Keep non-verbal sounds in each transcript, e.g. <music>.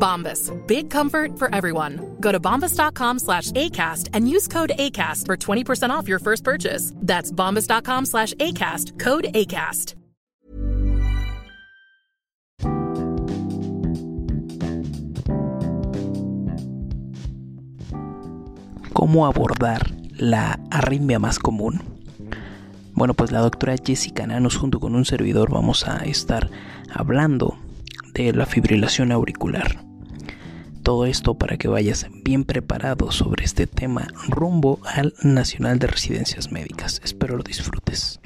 Bombas. Big comfort for everyone. Go to bombas.com slash ACAST and use code ACAST for 20% off your first purchase. That's bombas.com slash ACAST. Code ACAST. ¿Cómo abordar la arritmia más común? Bueno, pues la doctora Jessica Nanos junto con un servidor vamos a estar hablando de la fibrilación auricular. Todo esto para que vayas bien preparado sobre este tema rumbo al Nacional de Residencias Médicas. Espero lo disfrutes.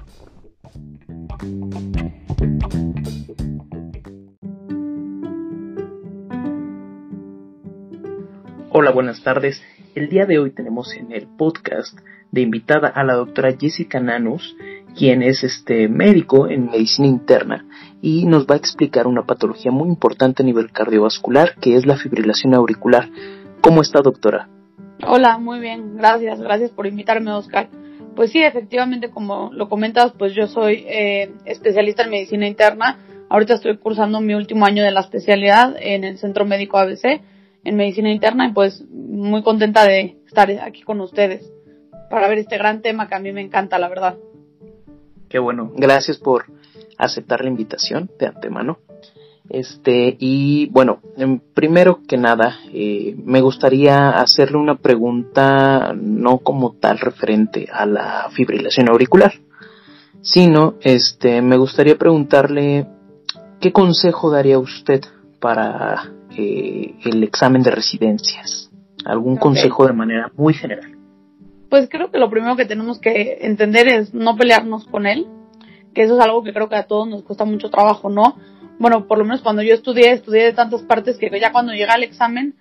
Hola, buenas tardes. El día de hoy tenemos en el podcast de invitada a la doctora Jessica Nanus, quien es este médico en medicina interna y nos va a explicar una patología muy importante a nivel cardiovascular que es la fibrilación auricular. ¿Cómo está, doctora? Hola, muy bien, gracias, gracias por invitarme, Oscar. Pues sí, efectivamente, como lo comentas, pues yo soy eh, especialista en medicina interna. Ahorita estoy cursando mi último año de la especialidad en el Centro Médico ABC en medicina interna y pues muy contenta de estar aquí con ustedes para ver este gran tema que a mí me encanta, la verdad. Qué bueno, gracias por aceptar la invitación de antemano. Este, y bueno, primero que nada, eh, me gustaría hacerle una pregunta no como tal referente a la fibrilación auricular, sino este, me gustaría preguntarle qué consejo daría usted para eh, el examen de residencias. ¿Algún consejo de manera muy general? Pues creo que lo primero que tenemos que entender es no pelearnos con él, que eso es algo que creo que a todos nos cuesta mucho trabajo, ¿no? Bueno, por lo menos cuando yo estudié, estudié de tantas partes que ya cuando llega al examen,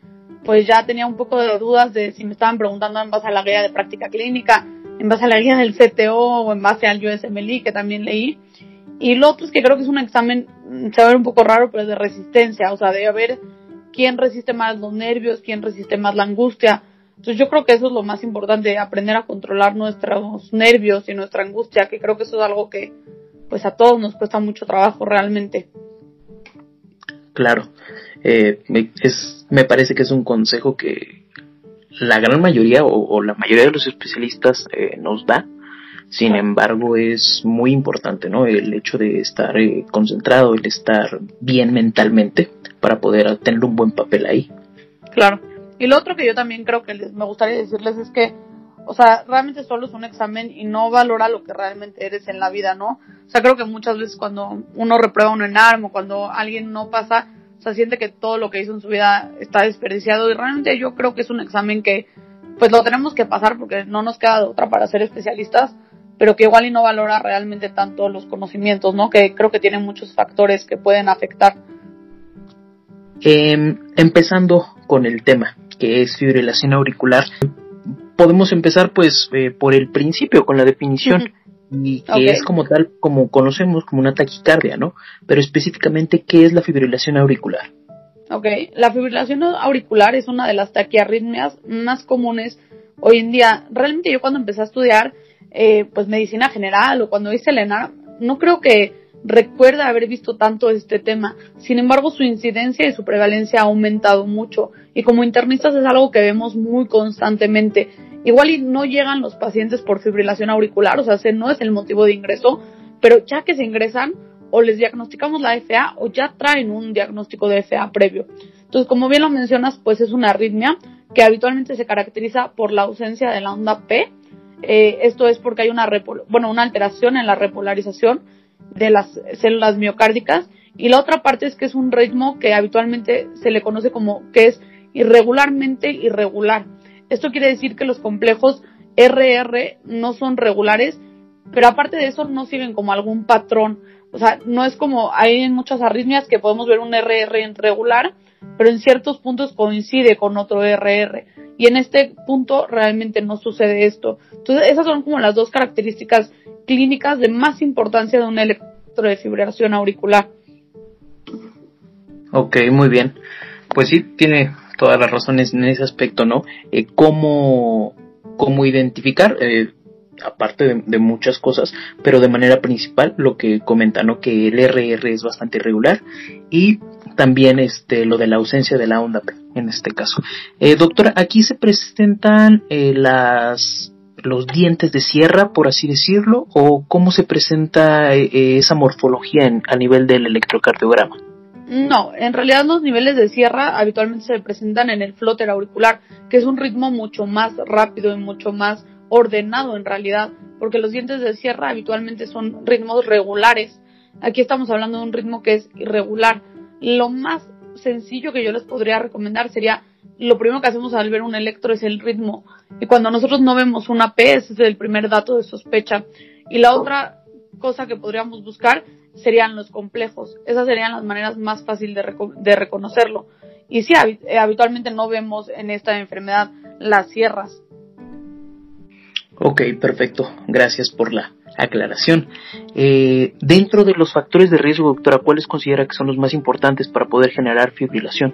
pues ya tenía un poco de dudas de si me estaban preguntando en base a la guía de práctica clínica, en base a la guía del CTO o en base al USMLI que también leí. Y lo otro es que creo que es un examen, se va a ver un poco raro, pero de resistencia, o sea, debe haber quién resiste más los nervios, quién resiste más la angustia. Entonces yo creo que eso es lo más importante, aprender a controlar nuestros nervios y nuestra angustia, que creo que eso es algo que pues a todos nos cuesta mucho trabajo realmente. Claro, eh, es, me parece que es un consejo que la gran mayoría o, la mayoría de los especialistas eh, nos da. Sin embargo, es muy importante, ¿no? El hecho de estar eh, concentrado, el estar bien mentalmente para poder tener un buen papel ahí. Claro. Y lo otro que yo también creo que les, me gustaría decirles es que, o sea, realmente solo es un examen y no valora lo que realmente eres en la vida, ¿no? O sea, creo que muchas veces cuando uno reprueba un enarmo, cuando alguien no pasa, o sea, siente que todo lo que hizo en su vida está desperdiciado y realmente yo creo que es un examen que, pues lo tenemos que pasar porque no nos queda de otra para ser especialistas, pero que igual y no valora realmente tanto los conocimientos, ¿no? Que creo que tiene muchos factores que pueden afectar Em, empezando con el tema, que es fibrilación auricular, podemos empezar pues eh, por el principio, con la definición, y que es como tal, como conocemos como una taquicardia, ¿no? Pero específicamente, ¿qué es la fibrilación auricular? Ok, la fibrilación auricular es una de las taquiarritmias más comunes hoy en día. Realmente yo cuando empecé a estudiar, eh, pues medicina general o cuando hice el ENAR, no creo que recuerda haber visto tanto este tema. Sin embargo, su incidencia y su prevalencia ha aumentado mucho y como internistas es algo que vemos muy constantemente. Igual y no llegan los pacientes por fibrilación auricular, o sea, no es el motivo de ingreso, pero ya que se ingresan o les diagnosticamos la FA o ya traen un diagnóstico de FA previo. Entonces, como bien lo mencionas, pues es una arritmia que habitualmente se caracteriza por la ausencia de la onda P. Eh, esto es porque hay una, bueno, una alteración en la repolarización de las células miocárdicas y la otra parte es que es un ritmo que habitualmente se le conoce como que es irregularmente irregular. Esto quiere decir que los complejos RR no son regulares, pero aparte de eso no siguen como algún patrón. O sea, no es como hay en muchas arritmias que podemos ver un RR irregular, pero en ciertos puntos coincide con otro RR. Y en este punto realmente no sucede esto. Entonces, esas son como las dos características clínicas de más importancia de un electrodefibrilación auricular. Ok, muy bien. Pues sí, tiene todas las razones en ese aspecto, ¿no? Eh, ¿cómo, ¿Cómo identificar? Eh, aparte de, muchas cosas, pero de manera principal lo que comenta, ¿no? Que el RR es bastante irregular y también este lo de la ausencia de la onda en este caso. Eh, doctora, aquí se presentan eh, las los dientes de sierra, por así decirlo, o cómo se presenta eh, esa morfología a nivel del electrocardiograma. No, en realidad los niveles de sierra habitualmente se presentan en el flóter auricular, que es un ritmo mucho más rápido y mucho más ordenado en realidad, porque los dientes de sierra habitualmente son ritmos regulares. Aquí estamos hablando de un ritmo que es irregular. Lo más sencillo que yo les podría recomendar sería lo primero que hacemos al ver un electro es el ritmo. Y cuando nosotros no vemos una P, ese es el primer dato de sospecha. Y la otra cosa que podríamos buscar serían los complejos. Esas serían las maneras más fáciles de, de reconocerlo. Y sí, habitualmente no vemos en esta enfermedad las sierras. Ok, perfecto. Gracias por la aclaración. Eh, dentro de los factores de riesgo, doctora, ¿cuáles considera que son los más importantes para poder generar fibrilación?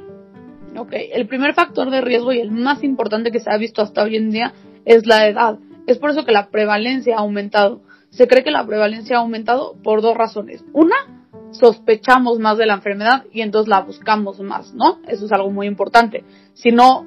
Ok, el primer factor de riesgo y el más importante que se ha visto hasta hoy en día es la edad. Es por eso que la prevalencia ha aumentado. Se cree que la prevalencia ha aumentado por dos razones. Una, sospechamos más de la enfermedad y entonces la buscamos más, ¿no? Eso es algo muy importante. Si no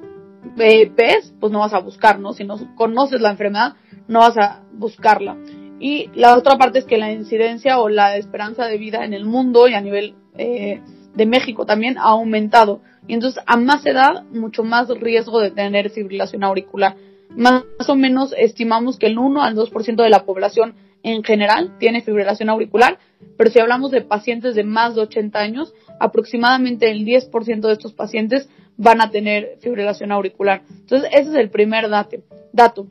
ves, pues no vas a buscar, ¿no? Si no conoces la enfermedad, no vas a buscarla. Y la otra parte es que la incidencia o la esperanza de vida en el mundo y a nivel eh, de México también ha aumentado. Y entonces a más edad, mucho más riesgo de tener fibrilación auricular. Más o menos estimamos que el 1 al 2% de la población en general tiene fibrilación auricular, pero si hablamos de pacientes de más de 80 años, aproximadamente el 10% de estos pacientes van a tener fibrilación auricular. Entonces, ese es el primer dato. dato.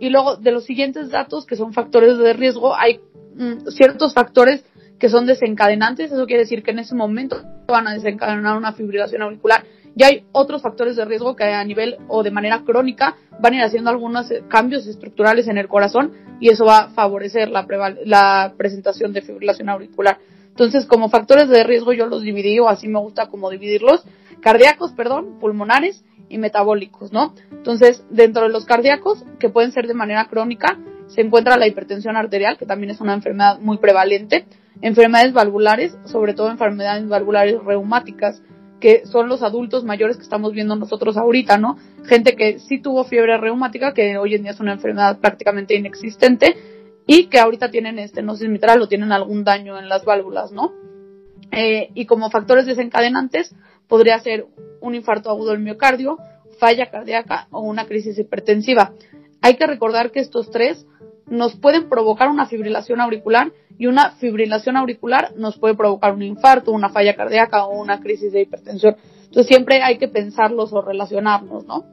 Y luego, de los siguientes datos, que son factores de riesgo, hay mm, ciertos factores que son desencadenantes, eso quiere decir que en ese momento van a desencadenar una fibrilación auricular. Y hay otros factores de riesgo que a nivel o de manera crónica van a ir haciendo algunos eh, cambios estructurales en el corazón y eso va a favorecer la, la presentación de fibrilación auricular. Entonces, como factores de riesgo yo los dividí o así me gusta como dividirlos cardíacos, perdón, pulmonares y metabólicos, ¿no? Entonces, dentro de los cardíacos, que pueden ser de manera crónica, se encuentra la hipertensión arterial, que también es una enfermedad muy prevalente, enfermedades valvulares, sobre todo enfermedades valvulares reumáticas, que son los adultos mayores que estamos viendo nosotros ahorita, ¿no? Gente que sí tuvo fiebre reumática, que hoy en día es una enfermedad prácticamente inexistente, y que ahorita tienen estenosis mitral o tienen algún daño en las válvulas, ¿no? Eh, y como factores desencadenantes, podría ser un infarto agudo del miocardio, falla cardíaca o una crisis hipertensiva. Hay que recordar que estos tres nos pueden provocar una fibrilación auricular y una fibrilación auricular nos puede provocar un infarto, una falla cardíaca o una crisis de hipertensión. Entonces siempre hay que pensarlos o relacionarnos, ¿no?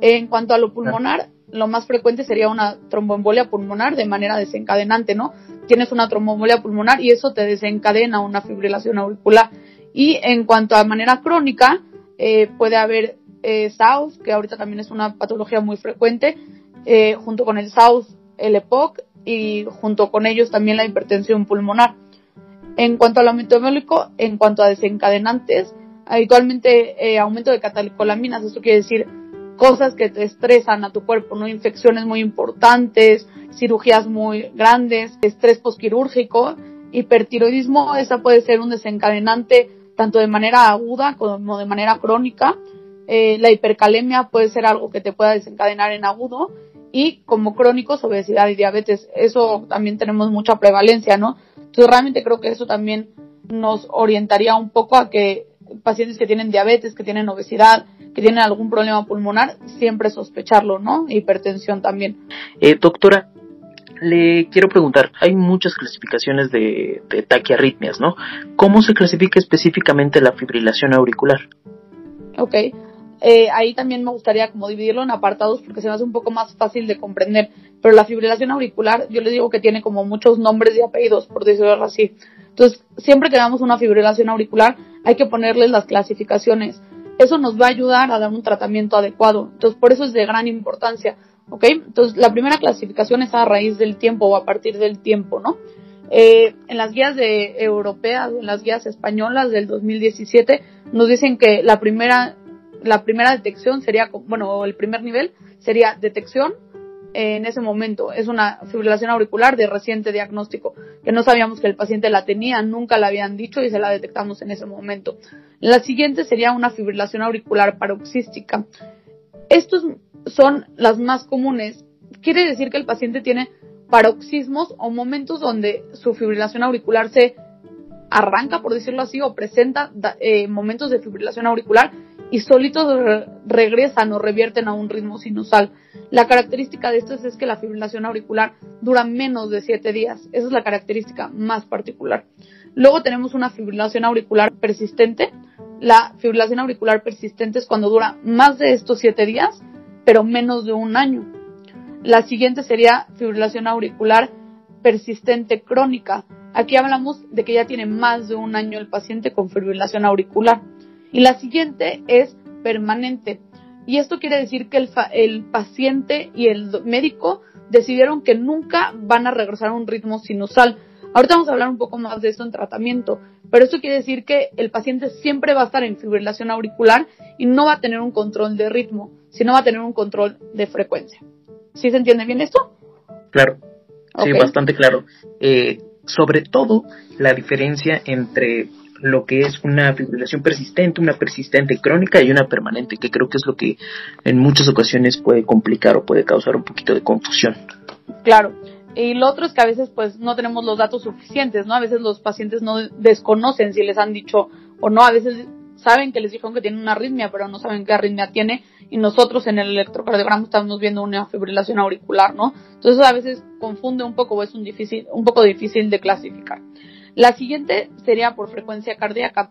En cuanto a lo pulmonar, lo más frecuente sería una tromboembolia pulmonar de manera desencadenante, ¿no? Tienes una tromboembolia pulmonar y eso te desencadena una fibrilación auricular. Y en cuanto a manera crónica, eh, puede haber eh, SAUS, que ahorita también es una patología muy frecuente, eh, junto con el SAUS, el EPOC y junto con ellos también la hipertensión pulmonar. En cuanto a lo metabólico, en cuanto a desencadenantes, habitualmente aumento de catalcolaminas, esto quiere decir cosas que te estresan a tu cuerpo, ¿no? Infecciones muy importantes, cirugías muy grandes, estrés posquirúrgico Hipertiroidismo, esa puede ser un desencadenante tanto de manera aguda como de manera crónica. Eh, la hipercalemia puede ser algo que te pueda desencadenar en agudo y como crónicos obesidad y diabetes. Eso también tenemos mucha prevalencia, ¿no? Entonces realmente creo que eso también nos orientaría un poco a que pacientes que tienen diabetes, que tienen obesidad, que tienen algún problema pulmonar, siempre sospecharlo, ¿no? Hipertensión también. Eh, doctora, le quiero preguntar, hay muchas clasificaciones de, de taquiarritmias, ¿no? ¿Cómo se clasifica específicamente la fibrilación auricular? Ok, eh, ahí también me gustaría como dividirlo en apartados porque se hace un poco más fácil de comprender. Pero la fibrilación auricular, yo les digo que tiene como muchos nombres y apellidos, por decirlo así. Entonces, siempre que damos una fibrilación auricular, hay que ponerles las clasificaciones. Eso nos va a ayudar a dar un tratamiento adecuado. Entonces, por eso es de gran importancia. ¿Ok? Entonces, la primera clasificación es a raíz del tiempo o a partir del tiempo, ¿no? Eh, en las guías de europeas o en las guías españolas del 2017 nos dicen que la primera la primera detección sería, bueno, el primer nivel sería detección en ese momento. Es una fibrilación auricular de reciente diagnóstico, que no sabíamos que el paciente la tenía, nunca la habían dicho y se la detectamos en ese momento. La siguiente sería una fibrilación auricular paroxística. Estos son las más comunes. Quiere decir que el paciente tiene paroxismos o momentos donde su fibrilación auricular se arranca, por decirlo así, o presenta eh, momentos de fibrilación auricular y solitos regresan o revierten a un ritmo sinusal. La característica de esto es que la fibrilación auricular dura menos de 7 días. Esa es la característica más particular. Luego tenemos una fibrilación auricular persistente. La fibrilación auricular persistente es cuando dura más de estos 7 días, pero menos de un año. La siguiente sería fibrilación auricular persistente crónica. Aquí hablamos de que ya tiene más de un año el paciente con fibrilación auricular. Y la siguiente es permanente. Y esto quiere decir que el, el paciente y el médico decidieron que nunca van a regresar a un ritmo sinusal. Ahorita vamos a hablar un poco más de esto en tratamiento, pero esto quiere decir que el paciente siempre va a estar en fibrilación auricular y no va a tener un control de ritmo, sino va a tener un control de frecuencia. ¿Sí se entiende bien esto? Claro, sí, bastante claro. Eh, sobre todo la diferencia entre lo que es una fibrilación persistente, una persistente crónica y una permanente, que creo que es lo que en muchas ocasiones puede complicar o puede causar un poquito de confusión. Claro. Y lo otro es que a veces pues no tenemos los datos suficientes, ¿no? A veces los pacientes no desconocen si les han dicho o no, a veces saben que les dijeron que tienen una arritmia, pero no saben qué arritmia tiene y nosotros en el electrocardiograma estamos viendo una fibrilación auricular, ¿no? Entonces a veces confunde un poco o es un difícil un poco difícil de clasificar. La siguiente sería por frecuencia cardíaca,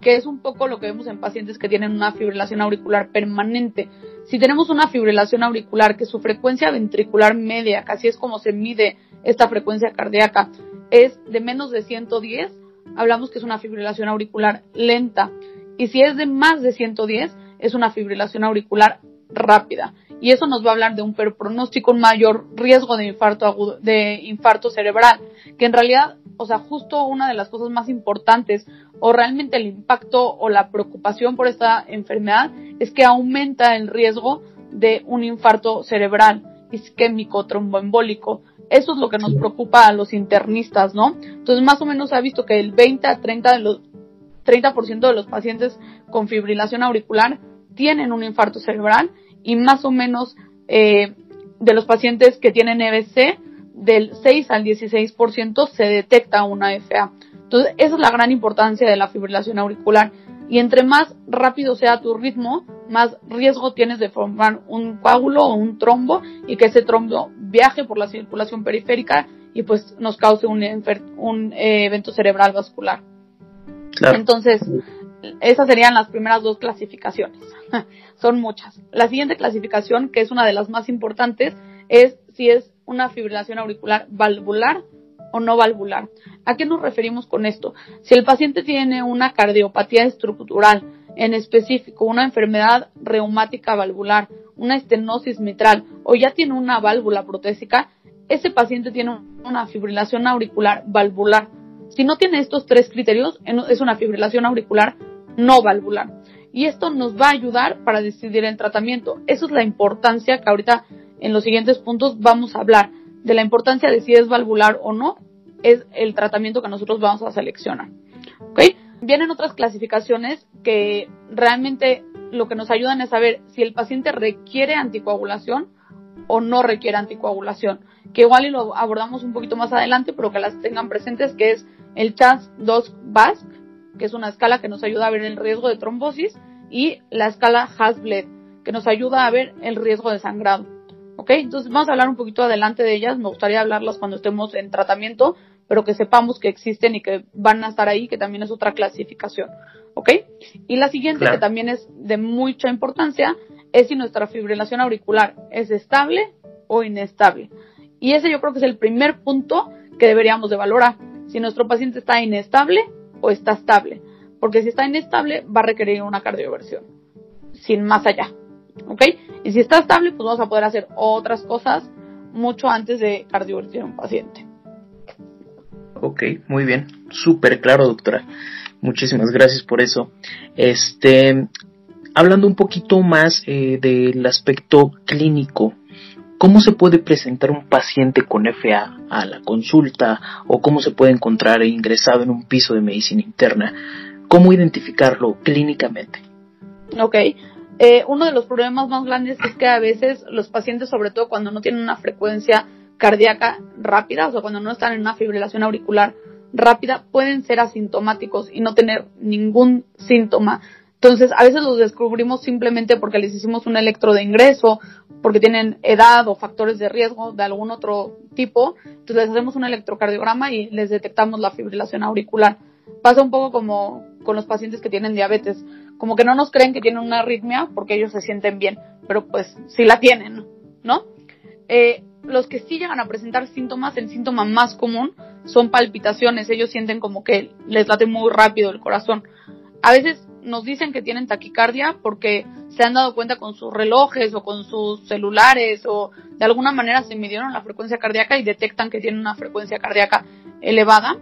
que es un poco lo que vemos en pacientes que tienen una fibrilación auricular permanente. Si tenemos una fibrilación auricular que su frecuencia ventricular media, casi es como se mide esta frecuencia cardíaca, es de menos de 110, hablamos que es una fibrilación auricular lenta. Y si es de más de 110, es una fibrilación auricular rápida. Y eso nos va a hablar de un pronóstico, un mayor riesgo de infarto agudo, de infarto cerebral, que en realidad o sea, justo una de las cosas más importantes o realmente el impacto o la preocupación por esta enfermedad es que aumenta el riesgo de un infarto cerebral isquémico tromboembólico. Eso es lo que nos preocupa a los internistas, ¿no? Entonces, más o menos se ha visto que el 20 a 30 de los 30% de los pacientes con fibrilación auricular tienen un infarto cerebral y más o menos eh, de los pacientes que tienen EBC del 6 al 16% se detecta una FA. Entonces, esa es la gran importancia de la fibrilación auricular. Y entre más rápido sea tu ritmo, más riesgo tienes de formar un coágulo o un trombo y que ese trombo viaje por la circulación periférica y pues nos cause un, un eh, evento cerebral vascular. Entonces, esas serían las primeras dos clasificaciones. <laughs> Son muchas. La siguiente clasificación, que es una de las más importantes, es si es una fibrilación auricular valvular no valvular. ¿A qué nos referimos con esto? Si el paciente tiene una cardiopatía estructural, en específico una enfermedad reumática valvular, una estenosis mitral o ya tiene una válvula protésica, ese paciente tiene una fibrilación auricular valvular. Si no tiene estos tres criterios, es una fibrilación auricular no valvular. Y esto nos va a ayudar para decidir el tratamiento. Esa es la importancia que ahorita en los siguientes puntos vamos a hablar de la importancia de si es valvular o no es el tratamiento que nosotros vamos a seleccionar. ¿Ok? Vienen otras clasificaciones que realmente lo que nos ayudan es saber si el paciente requiere anticoagulación o no requiere anticoagulación, que igual y lo abordamos un poquito más adelante, pero que las tengan presentes, que es el CHANS 2 BASC, que es una escala que nos ayuda a ver el riesgo de trombosis, y la escala Hasbled, que nos ayuda a ver el riesgo de sangrado. ¿Ok? Entonces vamos a hablar un poquito adelante de ellas, me gustaría hablarlas cuando estemos en tratamiento, pero que sepamos que existen y que van a estar ahí, que también es otra clasificación. ¿Ok? Y la siguiente, que también es de mucha importancia, es si nuestra fibrilación auricular es estable o inestable. Y ese yo creo que es el primer punto que deberíamos de valorar. Si nuestro paciente está inestable o está estable. Porque si está inestable va a requerir una cardioversión. Sin más allá. ¿Ok? Y si está estable, pues vamos a poder hacer otras cosas mucho antes de cardiovertir a un paciente. Ok, muy bien. Súper claro, doctora. Muchísimas gracias por eso. Este, hablando un poquito más eh, del aspecto clínico, ¿cómo se puede presentar un paciente con FA a la consulta o cómo se puede encontrar ingresado en un piso de medicina interna? ¿Cómo identificarlo clínicamente? Ok, eh, uno de los problemas más grandes es que a veces los pacientes, sobre todo cuando no tienen una frecuencia cardíaca rápida, o sea, cuando no están en una fibrilación auricular rápida, pueden ser asintomáticos y no tener ningún síntoma. Entonces, a veces los descubrimos simplemente porque les hicimos un electro de ingreso, porque tienen edad o factores de riesgo de algún otro tipo. Entonces, les hacemos un electrocardiograma y les detectamos la fibrilación auricular. Pasa un poco como con los pacientes que tienen diabetes. Como que no nos creen que tienen una arritmia porque ellos se sienten bien, pero pues sí la tienen, ¿no? Eh, los que sí llegan a presentar síntomas, el síntoma más común son palpitaciones. Ellos sienten como que les late muy rápido el corazón. A veces nos dicen que tienen taquicardia porque se han dado cuenta con sus relojes o con sus celulares o de alguna manera se midieron la frecuencia cardíaca y detectan que tienen una frecuencia cardíaca elevada.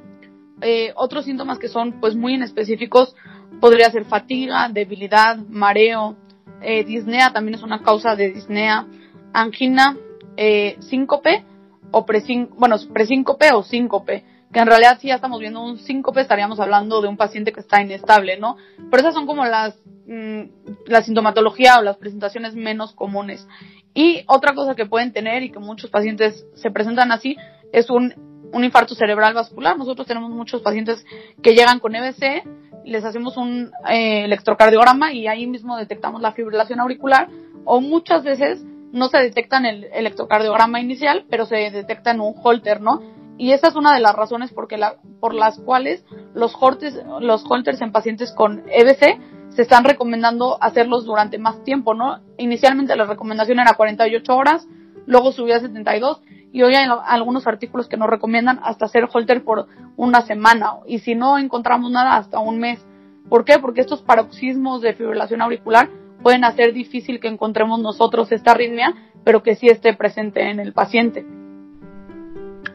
Eh, otros síntomas que son pues muy inespecíficos podría ser fatiga, debilidad, mareo, eh, disnea también es una causa de disnea, angina, eh, síncope o bueno, presíncope o síncope, que en realidad si ya estamos viendo un síncope estaríamos hablando de un paciente que está inestable, ¿no? Pero esas son como las mm, la sintomatología o las presentaciones menos comunes. Y otra cosa que pueden tener y que muchos pacientes se presentan así es un, un infarto cerebral vascular. Nosotros tenemos muchos pacientes que llegan con EBC, les hacemos un eh, electrocardiograma y ahí mismo detectamos la fibrilación auricular o muchas veces no se detecta en el electrocardiograma inicial, pero se detecta en un holter, ¿no? Y esa es una de las razones porque la, por las cuales los holters, los holters en pacientes con EBC se están recomendando hacerlos durante más tiempo, ¿no? Inicialmente la recomendación era 48 horas, luego subió a 72 y hoy hay algunos artículos que nos recomiendan hasta hacer holter por una semana y si no encontramos nada hasta un mes. ¿Por qué? Porque estos paroxismos de fibrilación auricular pueden hacer difícil que encontremos nosotros esta arritmia, pero que sí esté presente en el paciente.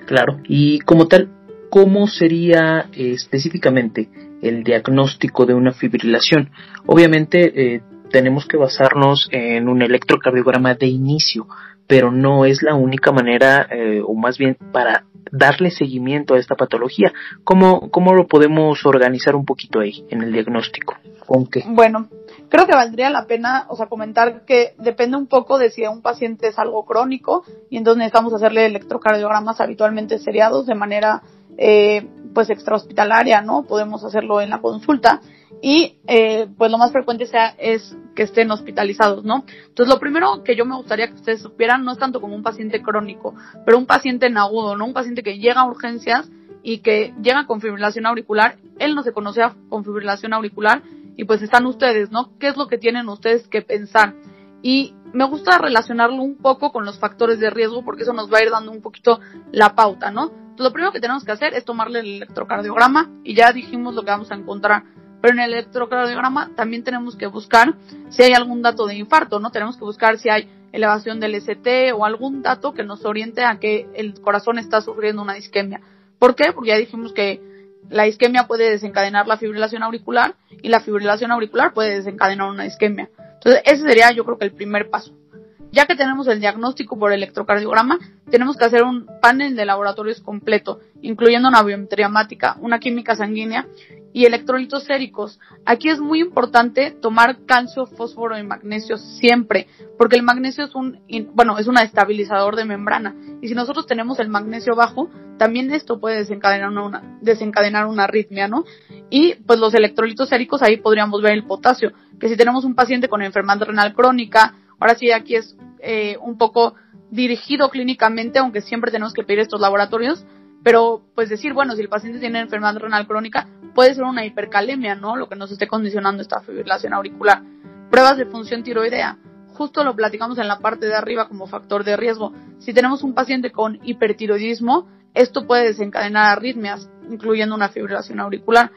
Claro, y como tal, ¿cómo sería eh, específicamente el diagnóstico de una fibrilación? Obviamente eh, tenemos que basarnos en un electrocardiograma de inicio, pero no es la única manera, eh, o más bien para darle seguimiento a esta patología. ¿Cómo, ¿Cómo lo podemos organizar un poquito ahí en el diagnóstico? ¿Con qué? Bueno, creo que valdría la pena, o sea, comentar que depende un poco de si un paciente es algo crónico y entonces necesitamos hacerle electrocardiogramas habitualmente seriados de manera, eh, pues, extrahospitalaria, ¿no? Podemos hacerlo en la consulta y, eh, pues, lo más frecuente sea es que estén hospitalizados, ¿no? Entonces, lo primero que yo me gustaría que ustedes supieran no es tanto como un paciente crónico, pero un paciente en agudo, ¿no? Un paciente que llega a urgencias y que llega con fibrilación auricular, él no se conocía con fibrilación auricular y pues están ustedes, ¿no? ¿Qué es lo que tienen ustedes que pensar? Y me gusta relacionarlo un poco con los factores de riesgo porque eso nos va a ir dando un poquito la pauta, ¿no? Entonces, lo primero que tenemos que hacer es tomarle el electrocardiograma y ya dijimos lo que vamos a encontrar. Pero en el electrocardiograma también tenemos que buscar si hay algún dato de infarto, ¿no? Tenemos que buscar si hay elevación del ST o algún dato que nos oriente a que el corazón está sufriendo una isquemia. ¿Por qué? Porque ya dijimos que la isquemia puede desencadenar la fibrilación auricular y la fibrilación auricular puede desencadenar una isquemia. Entonces, ese sería yo creo que el primer paso. Ya que tenemos el diagnóstico por electrocardiograma, tenemos que hacer un panel de laboratorios completo, incluyendo una biometría una química sanguínea y electrolitos séricos. Aquí es muy importante tomar calcio, fósforo y magnesio siempre, porque el magnesio es un, bueno, es un estabilizador de membrana. Y si nosotros tenemos el magnesio bajo, también esto puede desencadenar una, desencadenar una arritmia, ¿no? Y pues los electrolitos séricos ahí podríamos ver el potasio, que si tenemos un paciente con enfermedad renal crónica, Ahora sí, aquí es eh, un poco dirigido clínicamente, aunque siempre tenemos que pedir estos laboratorios, pero pues decir, bueno, si el paciente tiene enfermedad renal crónica, puede ser una hipercalemia, ¿no? Lo que nos esté condicionando esta fibrilación auricular. Pruebas de función tiroidea. Justo lo platicamos en la parte de arriba como factor de riesgo. Si tenemos un paciente con hipertiroidismo, esto puede desencadenar arritmias, incluyendo una fibrilación auricular.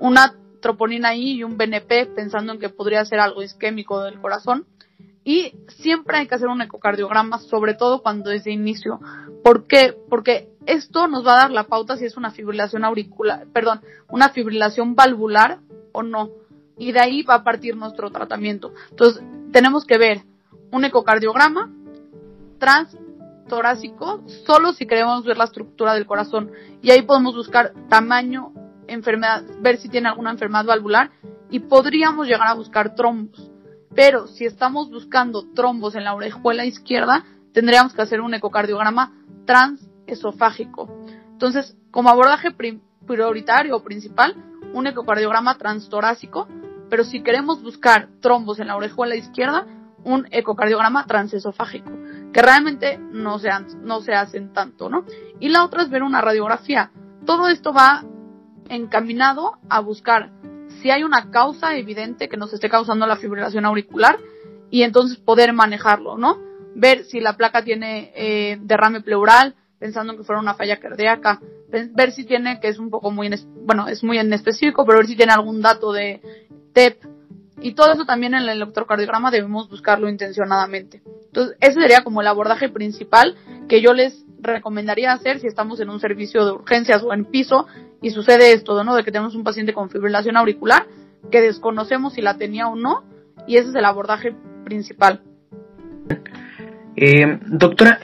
Una troponina I y un BNP, pensando en que podría ser algo isquémico del corazón, y siempre hay que hacer un ecocardiograma, sobre todo cuando es de inicio. ¿Por qué? Porque esto nos va a dar la pauta si es una fibrilación auricular, perdón, una fibrilación valvular o no. Y de ahí va a partir nuestro tratamiento. Entonces, tenemos que ver un ecocardiograma transtorácico solo si queremos ver la estructura del corazón. Y ahí podemos buscar tamaño, enfermedad, ver si tiene alguna enfermedad valvular y podríamos llegar a buscar trombos pero si estamos buscando trombos en la orejuela izquierda, tendríamos que hacer un ecocardiograma transesofágico. Entonces, como abordaje prioritario o principal, un ecocardiograma transtorácico, pero si queremos buscar trombos en la orejuela izquierda, un ecocardiograma transesofágico, que realmente no se, no se hacen tanto, ¿no? Y la otra es ver una radiografía. Todo esto va encaminado a buscar si hay una causa evidente que nos esté causando la fibrilación auricular y entonces poder manejarlo, ¿no? Ver si la placa tiene eh, derrame pleural, pensando en que fuera una falla cardíaca, ver si tiene, que es un poco muy, bueno, es muy en específico, pero ver si tiene algún dato de TEP. Y todo eso también en el electrocardiograma debemos buscarlo intencionadamente. Entonces, ese sería como el abordaje principal que yo les recomendaría hacer si estamos en un servicio de urgencias o en piso y sucede esto, ¿no? De que tenemos un paciente con fibrilación auricular que desconocemos si la tenía o no y ese es el abordaje principal. Eh, doctora,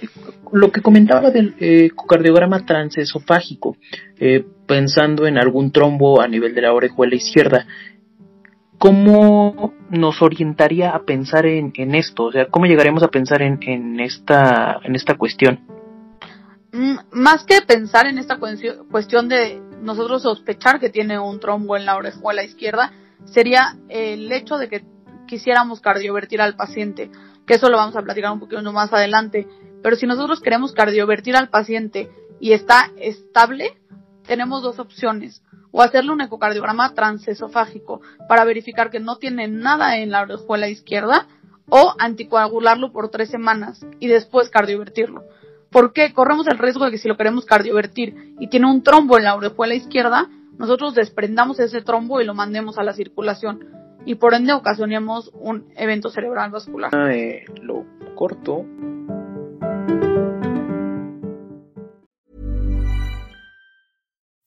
lo que comentaba del eh, cocardiograma transesofágico, eh, pensando en algún trombo a nivel de la orejuela izquierda, ¿cómo nos orientaría a pensar en, esto? O sea, ¿cómo llegaremos a pensar en, en, esta, en esta cuestión? Mm, más que pensar en esta cuestión de nosotros sospechar que tiene un trombo en la orejuela izquierda, sería el hecho de que quisiéramos cardiovertir al paciente, que eso lo vamos a platicar un poquito más adelante. Pero si nosotros queremos cardiovertir al paciente y está estable, tenemos dos opciones. O hacerle un ecocardiograma transesofágico para verificar que no tiene nada en la orejuela izquierda, o anticoagularlo por tres semanas y después cardiovertirlo. ¿Por qué? Corremos el riesgo de que si lo queremos cardiovertir y tiene un trombo en la orejuela izquierda, nosotros desprendamos ese trombo y lo mandemos a la circulación y por ende ocasionemos un evento cerebral vascular. Ah, eh, lo corto.